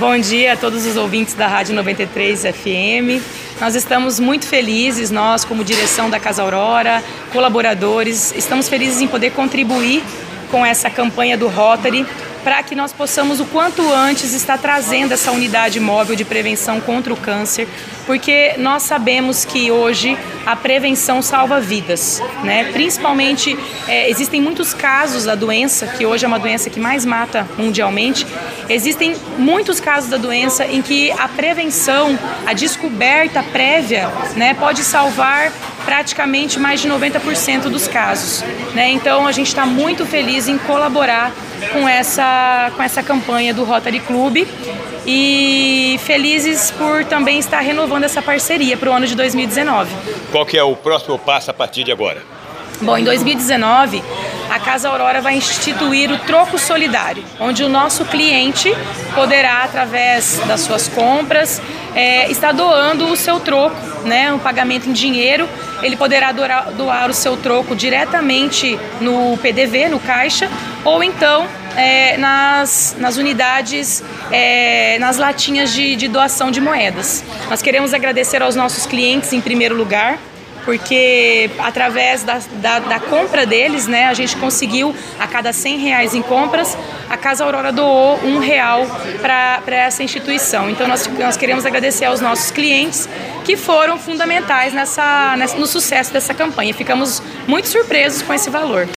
Bom dia a todos os ouvintes da Rádio 93 FM. Nós estamos muito felizes, nós, como direção da Casa Aurora, colaboradores, estamos felizes em poder contribuir com essa campanha do Rotary para que nós possamos o quanto antes estar trazendo essa unidade móvel de prevenção contra o câncer, porque nós sabemos que hoje a prevenção salva vidas, né? Principalmente é, existem muitos casos da doença, que hoje é uma doença que mais mata mundialmente. Existem muitos casos da doença em que a prevenção, a descoberta prévia, né, pode salvar praticamente mais de 90% dos casos. Né? Então a gente está muito feliz em colaborar com essa, com essa campanha do Rotary Club e felizes por também estar renovando essa parceria para o ano de 2019. Qual que é o próximo passo a partir de agora? Bom, em 2019, a Casa Aurora vai instituir o troco solidário, onde o nosso cliente poderá, através das suas compras, é, estar doando o seu troco, né, um pagamento em dinheiro. Ele poderá doar, doar o seu troco diretamente no PDV, no caixa, ou então é, nas, nas unidades, é, nas latinhas de, de doação de moedas. Nós queremos agradecer aos nossos clientes em primeiro lugar, porque através da, da, da, compra deles, né, a gente conseguiu a cada 100 reais em compras, a Casa Aurora doou um real para essa instituição. Então nós, nós queremos agradecer aos nossos clientes que foram fundamentais nessa, nessa, no sucesso dessa campanha. Ficamos muito surpresos com esse valor.